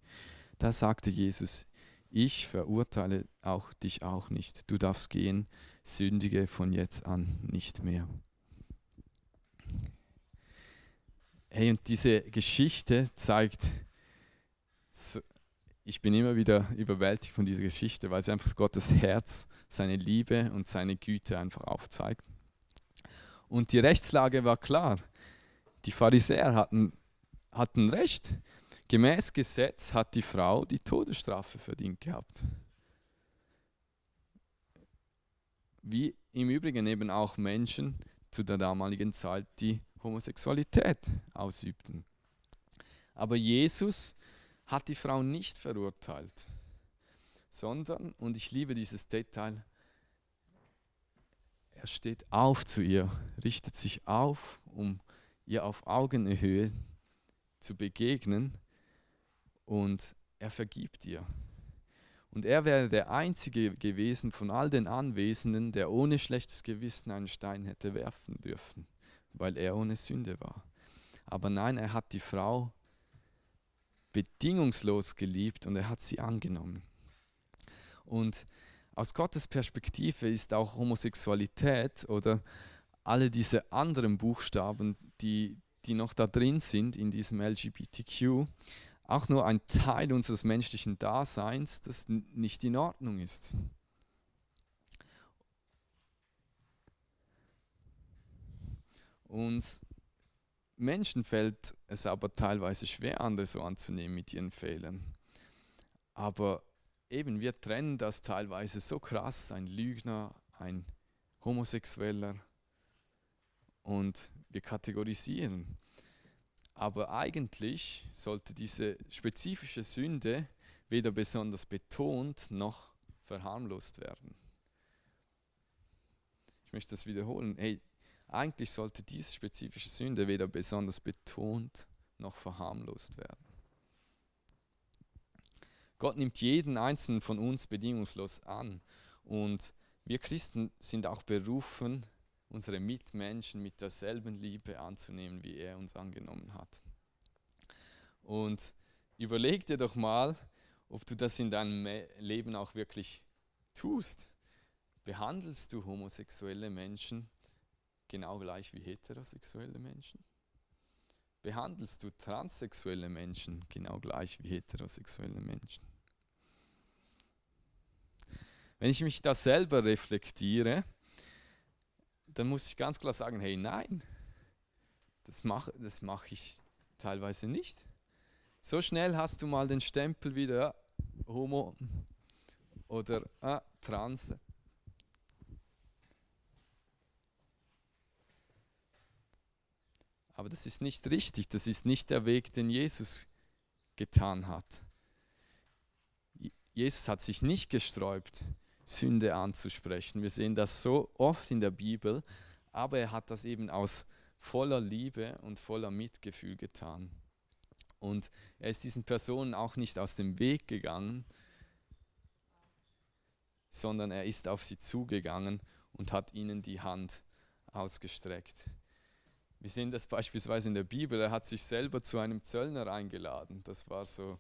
Speaker 1: Da sagte Jesus, ich verurteile auch dich auch nicht. Du darfst gehen, sündige von jetzt an nicht mehr. Hey, und diese Geschichte zeigt, so, ich bin immer wieder überwältigt von dieser Geschichte, weil sie einfach Gottes Herz, seine Liebe und seine Güte einfach aufzeigt. Und die Rechtslage war klar. Die Pharisäer hatten, hatten recht. Gemäß Gesetz hat die Frau die Todesstrafe verdient gehabt. Wie im Übrigen eben auch Menschen zu der damaligen Zeit, die Homosexualität ausübten. Aber Jesus hat die Frau nicht verurteilt, sondern, und ich liebe dieses Detail, er steht auf zu ihr, richtet sich auf, um ihr auf Augenhöhe zu begegnen und er vergibt ihr. Und er wäre der Einzige gewesen von all den Anwesenden, der ohne schlechtes Gewissen einen Stein hätte werfen dürfen weil er ohne Sünde war. Aber nein, er hat die Frau bedingungslos geliebt und er hat sie angenommen. Und aus Gottes Perspektive ist auch Homosexualität oder alle diese anderen Buchstaben, die, die noch da drin sind in diesem LGBTQ, auch nur ein Teil unseres menschlichen Daseins, das nicht in Ordnung ist. Uns Menschen fällt es aber teilweise schwer, andere so anzunehmen mit ihren Fehlern. Aber eben, wir trennen das teilweise so krass, ein Lügner, ein Homosexueller und wir kategorisieren. Aber eigentlich sollte diese spezifische Sünde weder besonders betont noch verharmlost werden. Ich möchte das wiederholen. Hey, eigentlich sollte diese spezifische Sünde weder besonders betont noch verharmlost werden. Gott nimmt jeden einzelnen von uns bedingungslos an und wir Christen sind auch berufen, unsere Mitmenschen mit derselben Liebe anzunehmen, wie er uns angenommen hat. Und überleg dir doch mal, ob du das in deinem Leben auch wirklich tust. Behandelst du homosexuelle Menschen genau gleich wie heterosexuelle Menschen? Behandelst du transsexuelle Menschen genau gleich wie heterosexuelle Menschen? Wenn ich mich da selber reflektiere, dann muss ich ganz klar sagen, hey nein, das mache das mach ich teilweise nicht. So schnell hast du mal den Stempel wieder Homo oder ah, Trans Aber das ist nicht richtig, das ist nicht der Weg, den Jesus getan hat. Jesus hat sich nicht gesträubt, Sünde anzusprechen. Wir sehen das so oft in der Bibel, aber er hat das eben aus voller Liebe und voller Mitgefühl getan. Und er ist diesen Personen auch nicht aus dem Weg gegangen, sondern er ist auf sie zugegangen und hat ihnen die Hand ausgestreckt. Wir sehen das beispielsweise in der Bibel, er hat sich selber zu einem Zöllner eingeladen. Das war so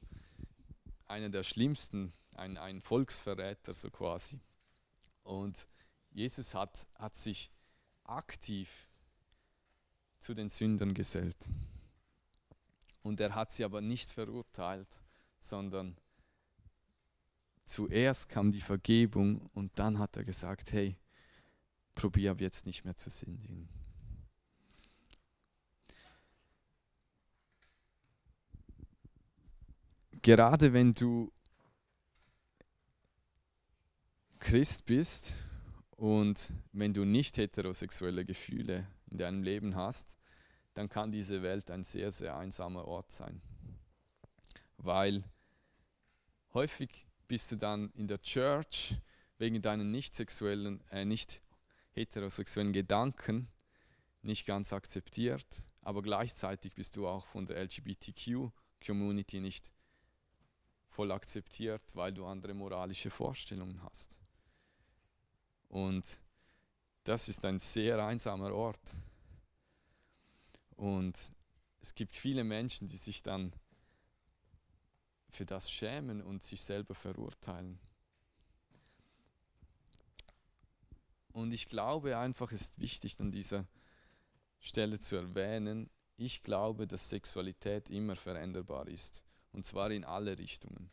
Speaker 1: einer der schlimmsten, ein, ein Volksverräter so quasi. Und Jesus hat, hat sich aktiv zu den Sündern gesellt. Und er hat sie aber nicht verurteilt, sondern zuerst kam die Vergebung und dann hat er gesagt, hey, probier ab jetzt nicht mehr zu sündigen. Gerade wenn du Christ bist und wenn du nicht heterosexuelle Gefühle in deinem Leben hast, dann kann diese Welt ein sehr, sehr einsamer Ort sein. Weil häufig bist du dann in der Church wegen deinen nicht sexuellen, äh, nicht heterosexuellen Gedanken nicht ganz akzeptiert, aber gleichzeitig bist du auch von der LGBTQ-Community nicht voll akzeptiert, weil du andere moralische Vorstellungen hast. Und das ist ein sehr einsamer Ort. Und es gibt viele Menschen, die sich dann für das schämen und sich selber verurteilen. Und ich glaube einfach, es ist wichtig an dieser Stelle zu erwähnen, ich glaube, dass Sexualität immer veränderbar ist. Und zwar in alle Richtungen.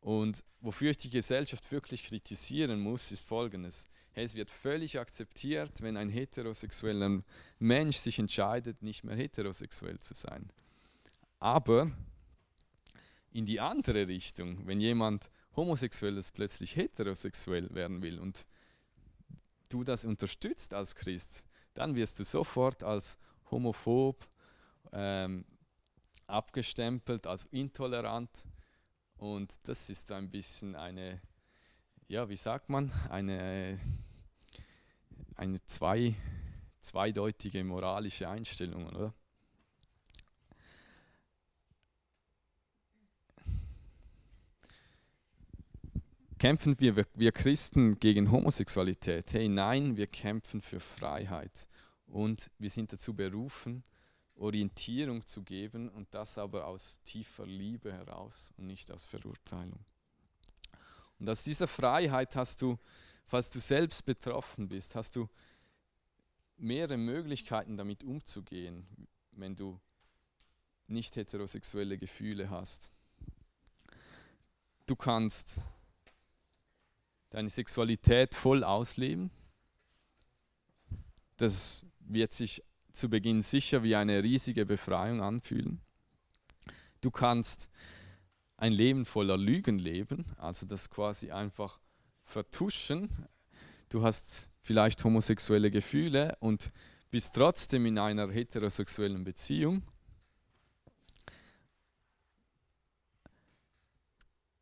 Speaker 1: Und wofür ich die Gesellschaft wirklich kritisieren muss, ist Folgendes. Es wird völlig akzeptiert, wenn ein heterosexueller Mensch sich entscheidet, nicht mehr heterosexuell zu sein. Aber in die andere Richtung, wenn jemand Homosexuelles plötzlich heterosexuell werden will und du das unterstützt als Christ, dann wirst du sofort als homophob ähm, abgestempelt, als intolerant und das ist ein bisschen eine, ja, wie sagt man, eine, eine zwei, zweideutige moralische Einstellung, oder? Kämpfen wir, wir Christen gegen Homosexualität? Hey, nein, wir kämpfen für Freiheit. Und wir sind dazu berufen, Orientierung zu geben und das aber aus tiefer Liebe heraus und nicht aus Verurteilung. Und aus dieser Freiheit hast du, falls du selbst betroffen bist, hast du mehrere Möglichkeiten damit umzugehen, wenn du nicht heterosexuelle Gefühle hast. Du kannst deine Sexualität voll ausleben. Das wird sich zu Beginn sicher wie eine riesige Befreiung anfühlen. Du kannst ein Leben voller Lügen leben, also das quasi einfach vertuschen. Du hast vielleicht homosexuelle Gefühle und bist trotzdem in einer heterosexuellen Beziehung.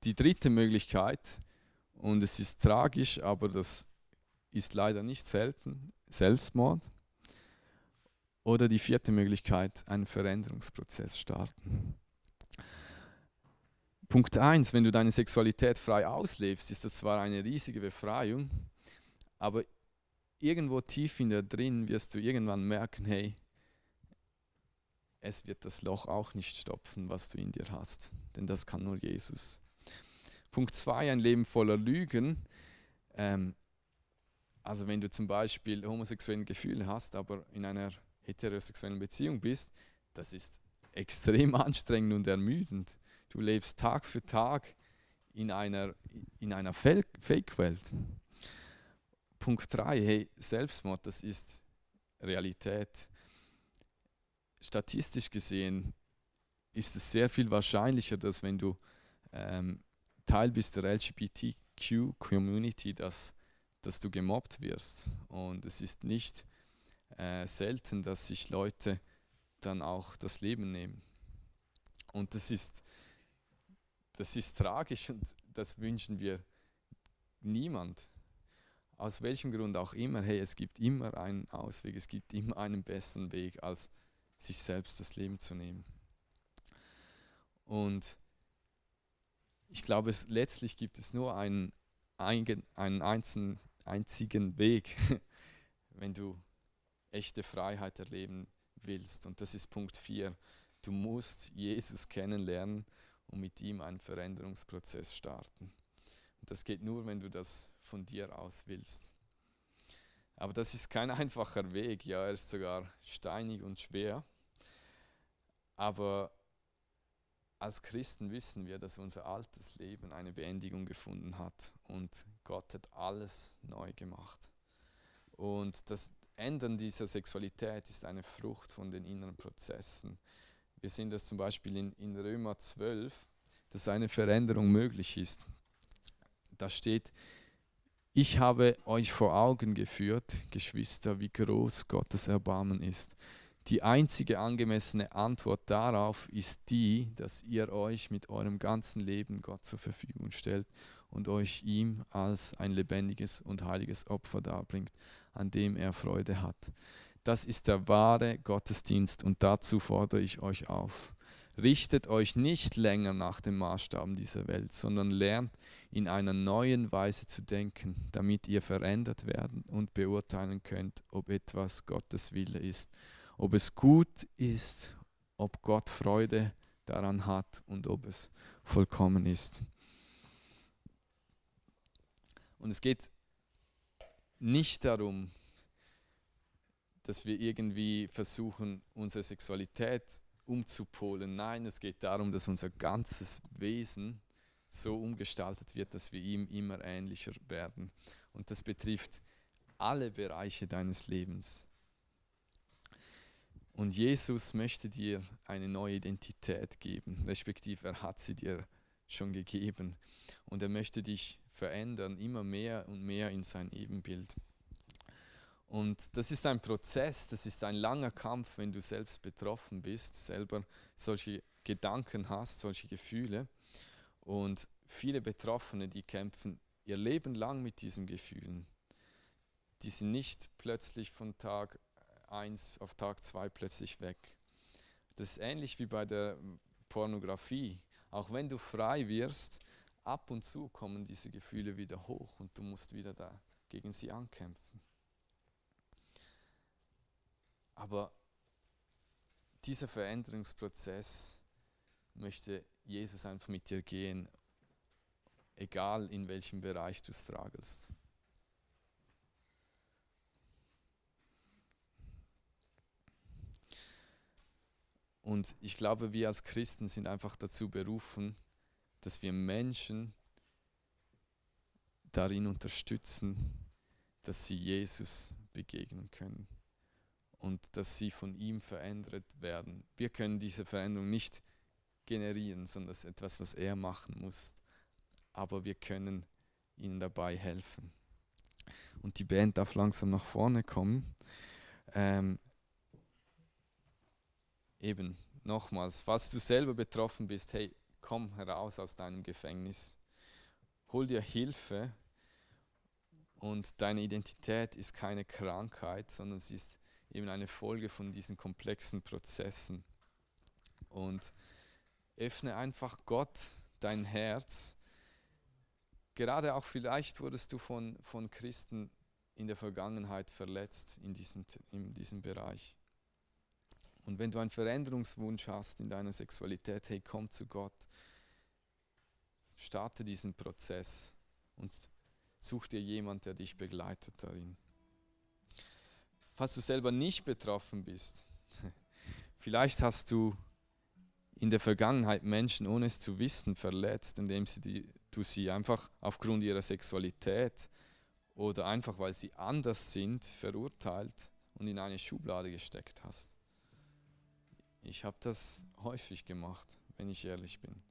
Speaker 1: Die dritte Möglichkeit, und es ist tragisch, aber das ist leider nicht selten, Selbstmord. Oder die vierte Möglichkeit, einen Veränderungsprozess starten. Punkt 1, wenn du deine Sexualität frei auslebst, ist das zwar eine riesige Befreiung, aber irgendwo tief in dir drin wirst du irgendwann merken, hey, es wird das Loch auch nicht stopfen, was du in dir hast, denn das kann nur Jesus. Punkt 2, ein Leben voller Lügen. Ähm, also wenn du zum Beispiel homosexuelle Gefühle hast, aber in einer heterosexuellen Beziehung bist, das ist extrem anstrengend und ermüdend. Du lebst Tag für Tag in einer, in einer Fake-Welt. Punkt 3, hey, Selbstmord, das ist Realität. Statistisch gesehen ist es sehr viel wahrscheinlicher, dass wenn du ähm, Teil bist der LGBTQ-Community, dass, dass du gemobbt wirst. Und es ist nicht äh, selten, dass sich Leute dann auch das Leben nehmen. Und das ist, das ist tragisch und das wünschen wir niemand. Aus welchem Grund auch immer, hey, es gibt immer einen Ausweg, es gibt immer einen besseren Weg, als sich selbst das Leben zu nehmen. Und ich glaube, es, letztlich gibt es nur einen, einen, einzigen, einzigen Weg, wenn du echte Freiheit erleben willst. Und das ist Punkt 4. Du musst Jesus kennenlernen und mit ihm einen Veränderungsprozess starten. Und das geht nur, wenn du das von dir aus willst. Aber das ist kein einfacher Weg, ja, er ist sogar steinig und schwer. Aber als Christen wissen wir, dass unser altes Leben eine Beendigung gefunden hat und Gott hat alles neu gemacht. Und das Ändern dieser Sexualität ist eine Frucht von den inneren Prozessen. Wir sehen das zum Beispiel in, in Römer 12, dass eine Veränderung möglich ist. Da steht, ich habe euch vor Augen geführt, Geschwister, wie groß Gottes Erbarmen ist. Die einzige angemessene Antwort darauf ist die, dass ihr euch mit eurem ganzen Leben Gott zur Verfügung stellt und euch ihm als ein lebendiges und heiliges Opfer darbringt, an dem er Freude hat. Das ist der wahre Gottesdienst und dazu fordere ich euch auf. Richtet euch nicht länger nach den Maßstaben dieser Welt, sondern lernt in einer neuen Weise zu denken, damit ihr verändert werden und beurteilen könnt, ob etwas Gottes Wille ist ob es gut ist, ob Gott Freude daran hat und ob es vollkommen ist. Und es geht nicht darum, dass wir irgendwie versuchen, unsere Sexualität umzupolen. Nein, es geht darum, dass unser ganzes Wesen so umgestaltet wird, dass wir ihm immer ähnlicher werden. Und das betrifft alle Bereiche deines Lebens. Und Jesus möchte dir eine neue Identität geben, respektive er hat sie dir schon gegeben. Und er möchte dich verändern, immer mehr und mehr in sein Ebenbild. Und das ist ein Prozess, das ist ein langer Kampf, wenn du selbst betroffen bist, selber solche Gedanken hast, solche Gefühle. Und viele Betroffene, die kämpfen ihr Leben lang mit diesen Gefühlen. Die sind nicht plötzlich von Tag 1 auf Tag 2 plötzlich weg. Das ist ähnlich wie bei der Pornografie. Auch wenn du frei wirst, ab und zu kommen diese Gefühle wieder hoch und du musst wieder da gegen sie ankämpfen. Aber dieser Veränderungsprozess möchte Jesus einfach mit dir gehen, egal in welchem Bereich du strugglest. Und ich glaube, wir als Christen sind einfach dazu berufen, dass wir Menschen darin unterstützen, dass sie Jesus begegnen können und dass sie von ihm verändert werden. Wir können diese Veränderung nicht generieren, sondern das ist etwas, was er machen muss. Aber wir können ihnen dabei helfen. Und die Band darf langsam nach vorne kommen. Ähm, eben nochmals, falls du selber betroffen bist, hey, komm heraus aus deinem Gefängnis, hol dir Hilfe und deine Identität ist keine Krankheit, sondern sie ist eben eine Folge von diesen komplexen Prozessen. Und öffne einfach Gott dein Herz. Gerade auch vielleicht wurdest du von, von Christen in der Vergangenheit verletzt in diesem, in diesem Bereich. Und wenn du einen Veränderungswunsch hast in deiner Sexualität, hey, komm zu Gott. Starte diesen Prozess und such dir jemand, der dich begleitet darin. Falls du selber nicht betroffen bist, vielleicht hast du in der Vergangenheit Menschen, ohne es zu wissen, verletzt, indem sie die, du sie einfach aufgrund ihrer Sexualität oder einfach weil sie anders sind, verurteilt und in eine Schublade gesteckt hast. Ich habe das häufig gemacht, wenn ich ehrlich bin.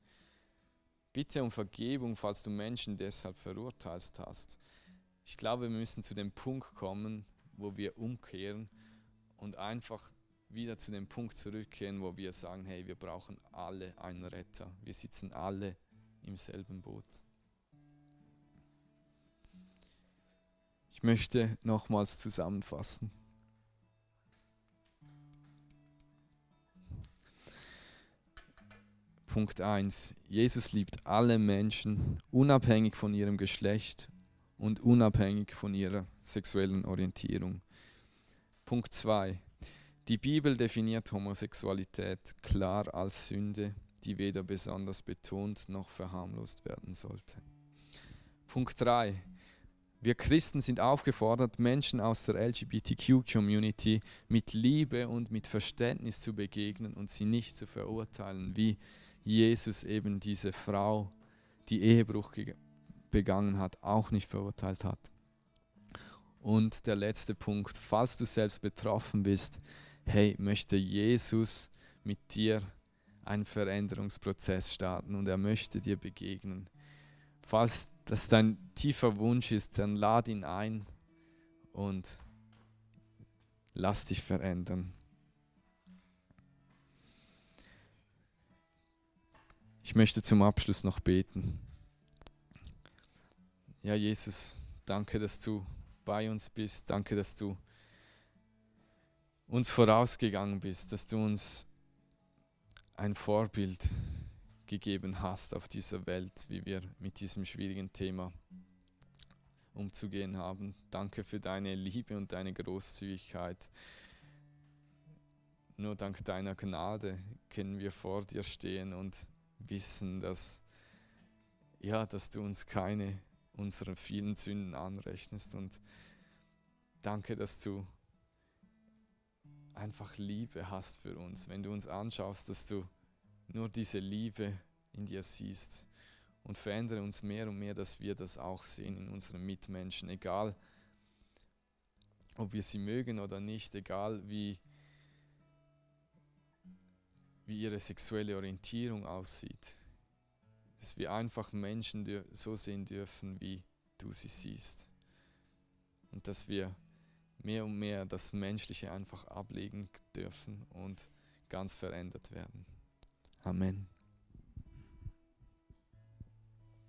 Speaker 1: Bitte um Vergebung, falls du Menschen deshalb verurteilt hast. Ich glaube, wir müssen zu dem Punkt kommen, wo wir umkehren und einfach wieder zu dem Punkt zurückkehren, wo wir sagen, hey, wir brauchen alle einen Retter. Wir sitzen alle im selben Boot. Ich möchte nochmals zusammenfassen. Punkt 1. Jesus liebt alle Menschen, unabhängig von ihrem Geschlecht und unabhängig von ihrer sexuellen Orientierung. Punkt 2. Die Bibel definiert Homosexualität klar als Sünde, die weder besonders betont noch verharmlost werden sollte. Punkt 3. Wir Christen sind aufgefordert, Menschen aus der LGBTQ-Community mit Liebe und mit Verständnis zu begegnen und sie nicht zu verurteilen, wie Jesus eben diese Frau, die Ehebruch begangen hat, auch nicht verurteilt hat. Und der letzte Punkt, falls du selbst betroffen bist, hey, möchte Jesus mit dir einen Veränderungsprozess starten und er möchte dir begegnen. Falls das dein tiefer Wunsch ist, dann lad ihn ein und lass dich verändern. Ich möchte zum Abschluss noch beten. Ja, Jesus, danke, dass du bei uns bist. Danke, dass du uns vorausgegangen bist, dass du uns ein Vorbild gegeben hast auf dieser Welt, wie wir mit diesem schwierigen Thema umzugehen haben. Danke für deine Liebe und deine Großzügigkeit. Nur dank deiner Gnade können wir vor dir stehen und wissen, dass, ja, dass du uns keine unserer vielen Sünden anrechnest. Und danke, dass du einfach Liebe hast für uns. Wenn du uns anschaust, dass du nur diese Liebe in dir siehst. Und verändere uns mehr und mehr, dass wir das auch sehen in unseren Mitmenschen, egal ob wir sie mögen oder nicht, egal wie, wie ihre sexuelle Orientierung aussieht. Dass wir einfach Menschen so sehen dürfen, wie du sie siehst. Und dass wir mehr und mehr das Menschliche einfach ablegen dürfen und ganz verändert werden. Amen.